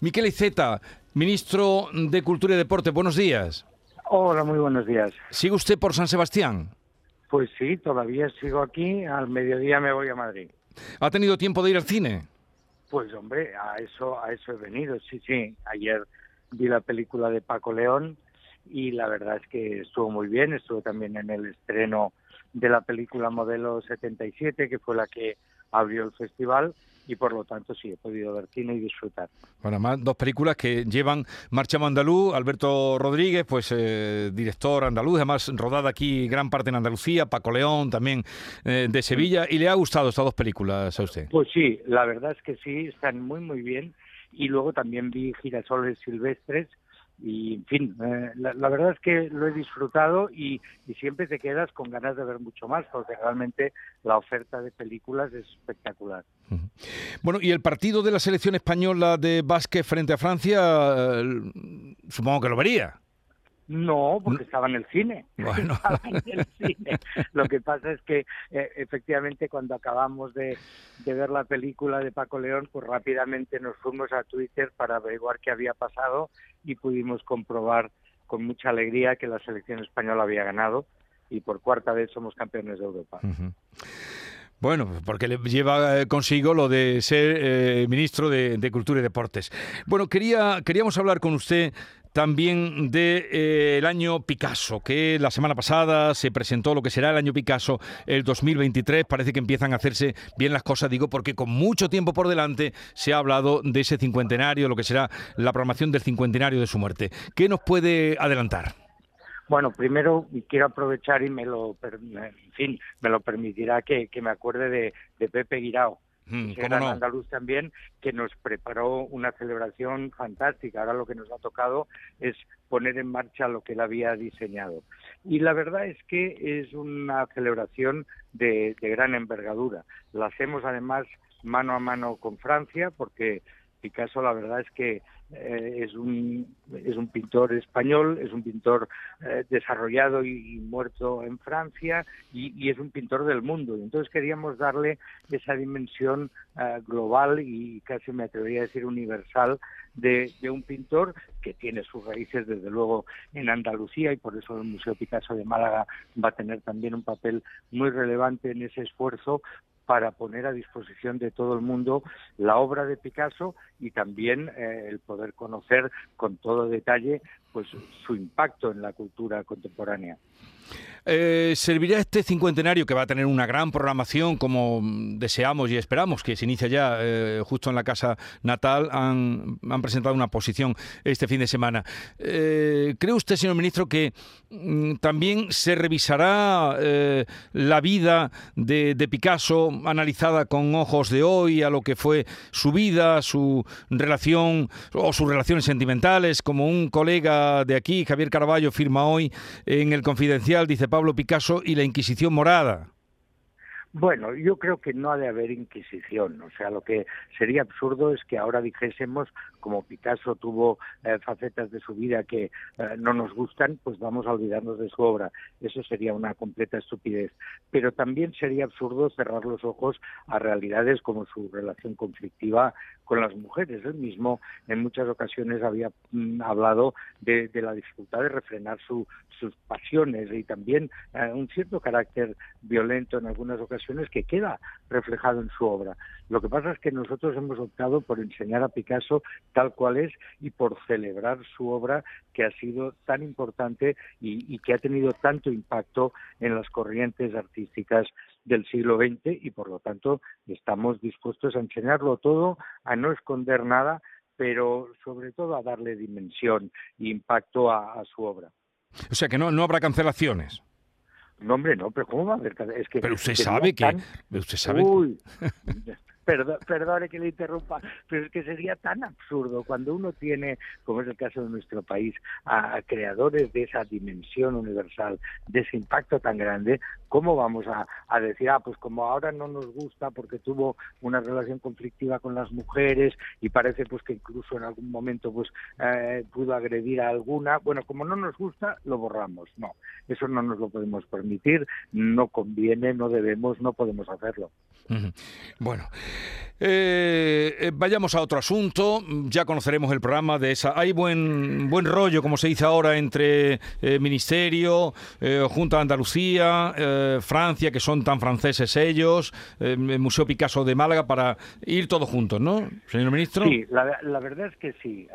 Miquel Iceta, ministro de Cultura y Deporte, buenos días. Hola, muy buenos días. ¿Sigue usted por San Sebastián? Pues sí, todavía sigo aquí, al mediodía me voy a Madrid. ¿Ha tenido tiempo de ir al cine? Pues hombre, a eso, a eso he venido, sí, sí. Ayer vi la película de Paco León y la verdad es que estuvo muy bien, estuvo también en el estreno de la película Modelo 77, que fue la que abrió el festival, y por lo tanto sí he podido ver cine y disfrutar. Bueno, más dos películas que llevan Marcha Andaluz, Alberto Rodríguez, pues eh, director andaluz, además rodada aquí gran parte en Andalucía, Paco León también eh, de Sevilla, y le ha gustado estas dos películas a usted. Pues sí, la verdad es que sí, están muy muy bien, y luego también vi Girasoles Silvestres, y en fin, eh, la, verdad es que lo he disfrutado y, siempre te quedas con ganas de ver mucho más, porque realmente la oferta de películas es espectacular. Bueno, y el partido de la selección española de básquet frente a Francia, eh, supongo que lo vería. No, porque estaba en el cine. Bueno. en el cine. Lo que pasa es que eh, efectivamente cuando acabamos de, ver la película de Paco León, pues rápidamente nos fuimos a Twitter para averiguar qué había pasado y pudimos comprobar con mucha alegría que la selección española había ganado y por cuarta vez somos campeones de Europa. Bueno, porque le lleva eh, consigo lo de ser eh, ministro de, Cultura y Deportes. Bueno, quería, queríamos hablar con usted también del de, eh, año Picasso, que la semana pasada se presentó lo que será el año Picasso el 2023. Parece que empiezan a hacerse bien las cosas, digo, porque con mucho tiempo por delante se ha hablado de ese cincuentenario, lo que será la programación del cincuentenario de su muerte. ¿Qué nos puede adelantar? Bueno, primero quiero aprovechar y me lo, en fin, me lo permitirá que, me acuerde de, Pepe Guirao, mm, era andaluz también, que nos preparó una celebración fantástica. Ahora lo que nos ha tocado es poner en marcha lo que él había diseñado. Y la verdad es que es una celebración de, de gran envergadura. La hacemos además mano a mano con Francia, porque Picasso la verdad es que eh, es, un, es un pintor español, es un pintor eh, desarrollado y, muerto en Francia y, es un pintor del mundo. Entonces queríamos darle esa dimensión eh, global y casi me atrevería a decir universal de, de, un pintor que tiene sus raíces desde luego en Andalucía y por eso el Museo Picasso de Málaga va a tener también un papel muy relevante en ese esfuerzo para poner a disposición de todo el mundo la obra de Picasso y también eh, el poder conocer con todo detalle pues su impacto en la cultura contemporánea. Eh, ¿Servirá este cincuentenario que va a tener una gran programación como deseamos y esperamos, que se inicia ya eh, justo en la casa natal? Han, presentado una posición este fin de semana. Eh, ¿Cree usted, señor ministro, que mm, también se revisará la vida de, de, Picasso analizada con ojos de hoy a lo que fue su vida, su relación o sus relaciones sentimentales? Como un colega de aquí, Javier Caraballo, firma hoy en el Confidencial dice Pablo Picasso, y la Inquisición morada. Bueno, yo creo que no ha de haber Inquisición. O sea, lo que sería absurdo es que ahora dijésemos, como Picasso tuvo eh, facetas de su vida que eh, no nos gustan, pues vamos a olvidarnos de su obra. Eso sería una completa estupidez. Pero también sería absurdo cerrar los ojos a realidades como su relación conflictiva con las mujeres. Él mismo en muchas ocasiones había mm, hablado de, la dificultad de refrenar sus pasiones y también eh, un cierto carácter violento en algunas ocasiones que queda reflejado en su obra. Lo que pasa es que nosotros hemos optado por enseñar a Picasso tal cual es y por celebrar su obra que ha sido tan importante y que ha tenido tanto impacto en las corrientes artísticas del siglo XX y por lo tanto estamos dispuestos a enseñarlo todo, a no esconder nada, pero sobre todo a darle dimensión e impacto a, su obra. O sea que no, no habrá cancelaciones. No, hombre, no, pero ¿cómo va a haber? Es que, pero usted sabe que... Usted sabe Uy, perdone que le interrumpa, pero es que sería tan absurdo cuando uno tiene, como es el caso de nuestro país, a creadores de esa dimensión universal, de ese impacto tan grande, ¿cómo vamos a, decir, ah, pues como ahora no nos gusta porque tuvo una relación conflictiva con las mujeres y parece pues que incluso en algún momento pues eh, pudo agredir a alguna, bueno, como no nos gusta, lo borramos. No, eso no nos lo podemos permitir, no conviene, no debemos, no podemos hacerlo. Bueno, eh, vayamos a otro asunto. Ya conoceremos el programa de esa. Hay buen buen rollo, como se dice ahora, entre eh, Ministerio, Junta de Andalucía, Francia, que son tan franceses ellos, el Museo Picasso de Málaga, para ir todos juntos, ¿no, señor ministro? Sí, la, verdad es que sí.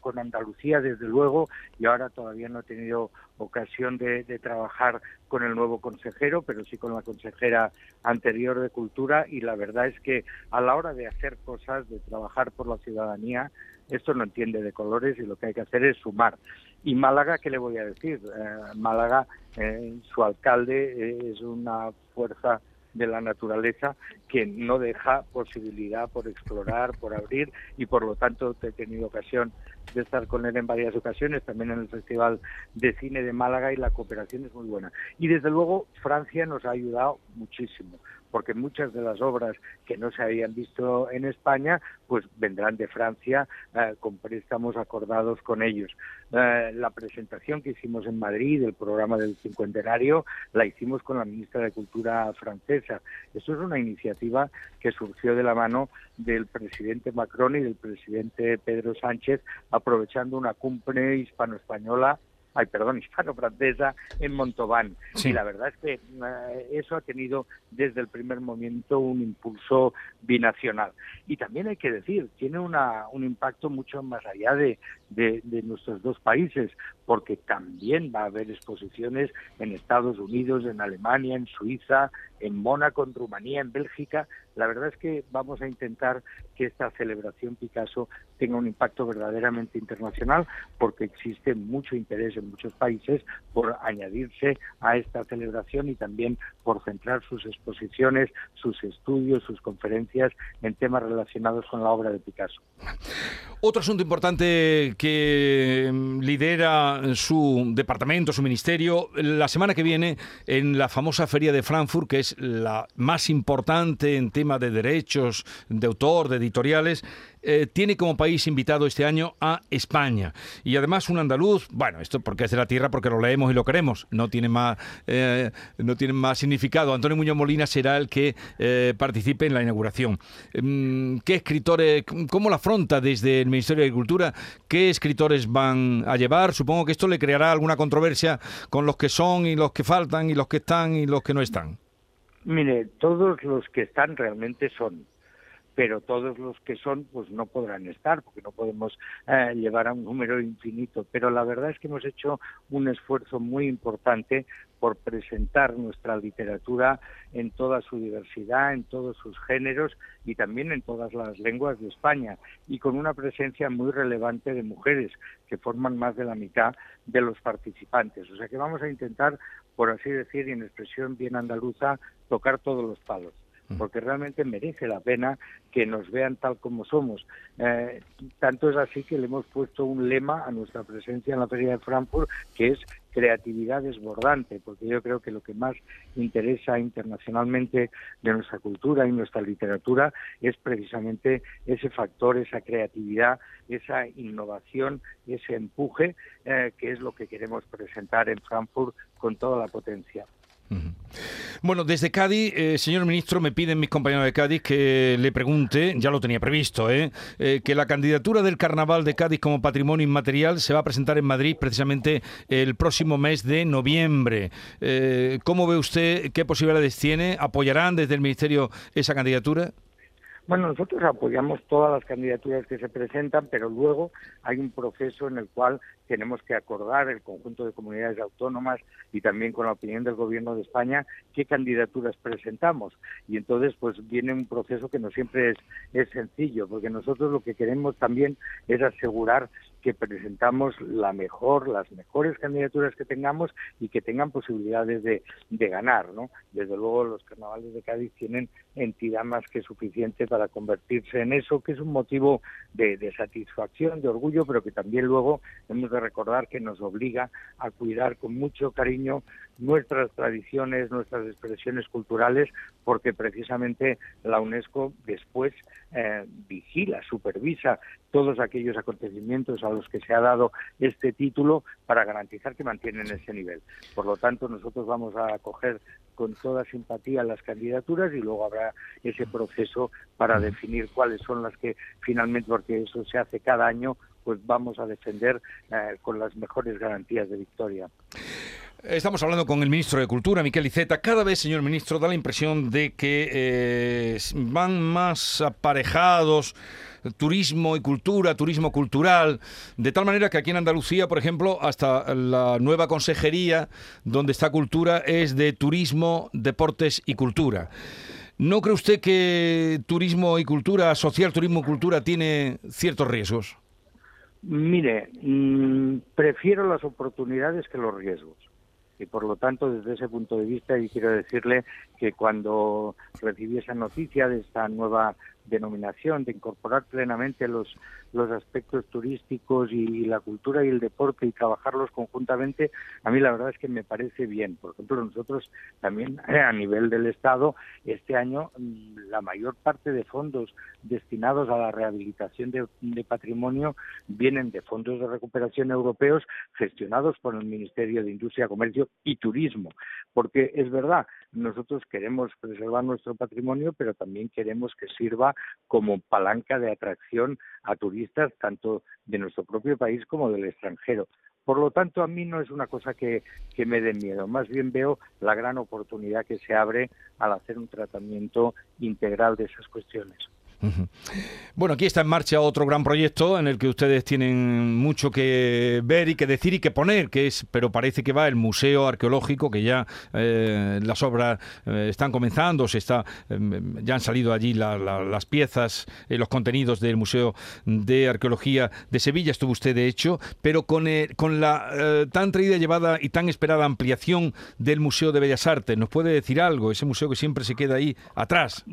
con Andalucía, desde luego, y ahora todavía no he tenido ocasión de, trabajar con el nuevo consejero, pero sí con la consejera anterior de Cultura y la verdad es que a la hora de hacer cosas, de trabajar por la ciudadanía, esto no entiende de colores y lo que hay que hacer es sumar. Y Málaga, ¿qué le voy a decir? Eh, Málaga, eh, su alcalde es una fuerza de la naturaleza que no deja posibilidad por explorar, por abrir y por lo tanto he tenido ocasión de estar con él en varias ocasiones, también en el Festival de Cine de Málaga y la cooperación es muy buena. Y desde luego Francia nos ha ayudado muchísimo porque muchas de las obras que no se habían visto en España, pues vendrán de Francia eh, con préstamos acordados con ellos. Eh, la presentación que hicimos en Madrid del programa del cincuentenario la hicimos con la ministra de Cultura francesa. Esto es una iniciativa que surgió de la mano del presidente Macron y del presidente Pedro Sánchez, aprovechando una cumbre hispano-española ay, perdón, hispano-francesa en Montauban. Y la verdad es que eh, eso ha tenido desde el primer momento un impulso binacional. Y también hay que decir, tiene una, un impacto mucho más allá de, de, nuestros dos países, porque también va a haber exposiciones en Estados Unidos, en Alemania, en Suiza, en Mónaco, en Rumanía, en Bélgica. La verdad es que vamos a intentar que esta celebración Picasso tenga un impacto verdaderamente internacional, porque existe mucho interés en muchos países por añadirse a esta celebración y también por centrar sus exposiciones, sus estudios, sus conferencias en temas relacionados con la obra de Picasso. Otro asunto importante que mm, lidera su departamento, su ministerio, la semana que viene en la famosa feria de Frankfurt, que es la más importante en tema de derechos de autor, de editoriales, eh, tiene como país invitado este año a España. Y además un andaluz, bueno, esto porque es de la tierra, porque lo leemos y lo queremos, no tiene más, eh, no tiene más significado. Antonio Muñoz Molina será el que eh, participe en la inauguración. Mm, ¿Qué escritores, cómo la afronta desde el Ministerio de Agricultura? ¿Qué escritores van a llevar? Supongo que esto le creará alguna controversia con los que son y los que faltan y los que están y los que no están. Mire, todos los que están realmente son pero todos los que son pues no podrán estar porque no podemos eh, llevar a un número infinito. Pero la verdad es que hemos hecho un esfuerzo muy importante por presentar nuestra literatura en toda su diversidad, en todos sus géneros y también en todas las lenguas de España y con una presencia muy relevante de mujeres que forman más de la mitad de los participantes. O sea que vamos a intentar, por así decir, y en expresión bien andaluza, tocar todos los palos porque realmente merece la pena que nos vean tal como somos. Eh, tanto es así que le hemos puesto un lema a nuestra presencia en la Feria de Frankfurt, que es creatividad desbordante, porque yo creo que lo que más interesa internacionalmente de nuestra cultura y nuestra literatura es precisamente ese factor, esa creatividad, esa innovación, ese empuje, eh, que es lo que queremos presentar en Frankfurt con toda la potencia. Bueno, desde Cádiz, eh, señor ministro, me piden mis compañeros de Cádiz que le pregunte, ya lo tenía previsto, ¿eh? Eh, que la candidatura del Carnaval de Cádiz como patrimonio inmaterial se va a presentar en Madrid precisamente el próximo mes de noviembre. ¿Cómo ve usted? ¿Qué posibilidades tiene? ¿Apoyarán desde el Ministerio esa candidatura? Bueno, nosotros apoyamos todas las candidaturas que se presentan, pero luego hay un proceso en el cual tenemos que acordar el conjunto de comunidades autónomas y también con la opinión del Gobierno de España qué candidaturas presentamos. Y entonces, pues viene un proceso que no siempre es, es sencillo, porque nosotros lo que queremos también es asegurar que presentamos la mejor, las mejores candidaturas que tengamos y que tengan posibilidades de, de ganar, ¿no? Desde luego los carnavales de Cádiz tienen entidad más que suficiente para convertirse en eso, que es un motivo de, de, satisfacción, de orgullo, pero que también luego hemos de recordar que nos obliga a cuidar con mucho cariño nuestras tradiciones, nuestras expresiones culturales, porque precisamente la UNESCO después eh, vigila, supervisa todos aquellos acontecimientos a los que se ha dado este título para garantizar que mantienen ese nivel. Por lo tanto, nosotros vamos a acoger con toda simpatía las candidaturas y luego habrá ese proceso para definir cuáles son las que finalmente, porque eso se hace cada año, pues vamos a defender eh, con las mejores garantías de victoria. Estamos hablando con el ministro de Cultura, Miquel Iceta. Cada vez, señor ministro, da la impresión de que eh, van más aparejados turismo y cultura, turismo cultural, de tal manera que aquí en Andalucía, por ejemplo, hasta la nueva consejería donde está cultura es de turismo, deportes y cultura. ¿No cree usted que turismo y cultura, asociar turismo y cultura, tiene ciertos riesgos? Mire, mm, prefiero las oportunidades que los riesgos. Y por lo tanto desde ese punto de vista y quiero decirle que cuando recibí esa noticia de esta nueva denominación, de incorporar plenamente los, los aspectos turísticos y, la cultura y el deporte y trabajarlos conjuntamente, a mí la verdad es que me parece bien. Por ejemplo, nosotros también a nivel del Estado, este año mm, la mayor parte de fondos destinados a la rehabilitación de, de patrimonio vienen de fondos de recuperación europeos gestionados por el Ministerio de Industria, Comercio y Turismo. Porque es verdad, nosotros queremos preservar nuestro patrimonio, pero también queremos que sirva como palanca de atracción a turistas tanto de nuestro propio país como del extranjero. Por lo tanto, a mí no es una cosa que, que me dé miedo, más bien veo la gran oportunidad que se abre al hacer un tratamiento integral de esas cuestiones. Bueno, aquí está en marcha otro gran proyecto en el que ustedes tienen mucho que ver y que decir y que poner, que es, pero parece que va el Museo Arqueológico, que ya eh, las obras eh, están comenzando, se está, em, ya han salido allí las piezas, eh, los contenidos del Museo de Arqueología de Sevilla, estuvo usted de hecho, pero con, con la tan traída, llevada y tan esperada ampliación del Museo de Bellas Artes, ¿nos puede decir algo? Ese museo que siempre se queda ahí atrás.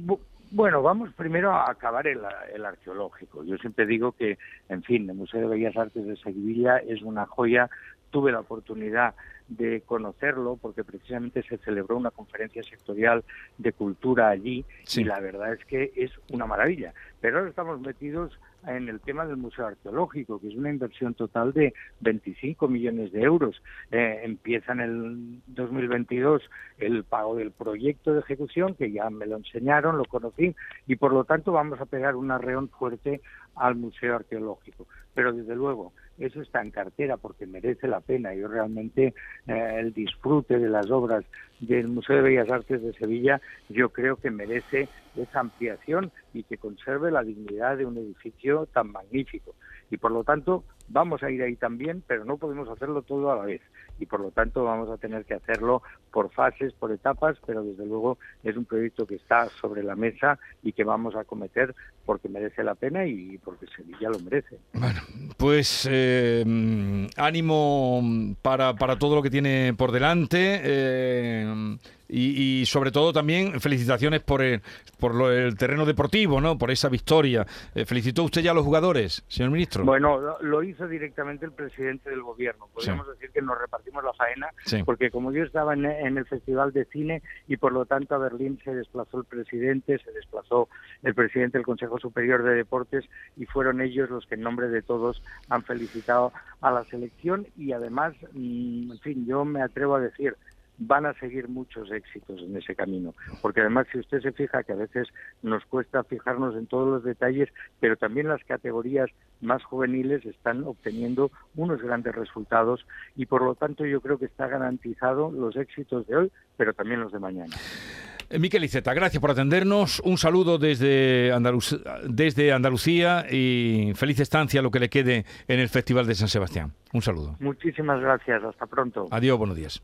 Bueno, vamos primero a acabar el, arqueológico. Yo siempre digo que, en fin, el Museo de Bellas Artes de Sevilla es una joya. Tuve la oportunidad de conocerlo porque precisamente se celebró una conferencia sectorial de cultura allí y la verdad es que es una maravilla. Pero ahora estamos metidos en el tema del Museo Arqueológico, que es una inversión total de 25 millones de euros. Eh, empieza en el 2022 el pago del proyecto de ejecución, que ya me lo enseñaron, lo conocí, y por lo tanto vamos a pegar un arreón fuerte al Museo Arqueológico. Pero desde luego, eso está en cartera porque merece la pena. Yo realmente eh, el disfrute de las obras del Museo de Bellas Artes de Sevilla, yo creo que merece esa ampliación y que conserve la dignidad de un edificio tan magnífico. Y por lo tanto, vamos a ir ahí también, pero no podemos hacerlo todo a la vez. Y por lo tanto, vamos a tener que hacerlo por fases, por etapas, pero desde luego es un proyecto que está sobre la mesa y que vamos a cometer porque merece la pena y porque Sevilla lo merece. Bueno, pues eh, ánimo para, para, todo lo que tiene por delante. Eh, y, sobre todo también felicitaciones por el, por el terreno deportivo, ¿no? Por esa victoria. Eh, ¿Felicitó usted ya a los jugadores, señor ministro? Bueno, lo, hizo directamente el presidente del gobierno. Podríamos decir que nos repartimos la faena, porque como yo estaba en, en, el Festival de Cine y por lo tanto a Berlín se desplazó el presidente, se desplazó el presidente del Consejo Superior de Deportes y fueron ellos los que en nombre de todos han felicitado a la selección y además, mm, en fin, yo me atrevo a decir, van a seguir muchos éxitos en ese camino. Porque además, si usted se fija que a veces nos cuesta fijarnos en todos los detalles, pero también las categorías más juveniles están obteniendo unos grandes resultados y por lo tanto yo creo que está garantizado los éxitos de hoy, pero también los de mañana. Eh, Miquel Iceta, gracias por atendernos. Un saludo desde, desde Andalucía y feliz estancia lo que le quede en el Festival de San Sebastián. Un saludo. Muchísimas gracias. Hasta pronto. Adiós, buenos días.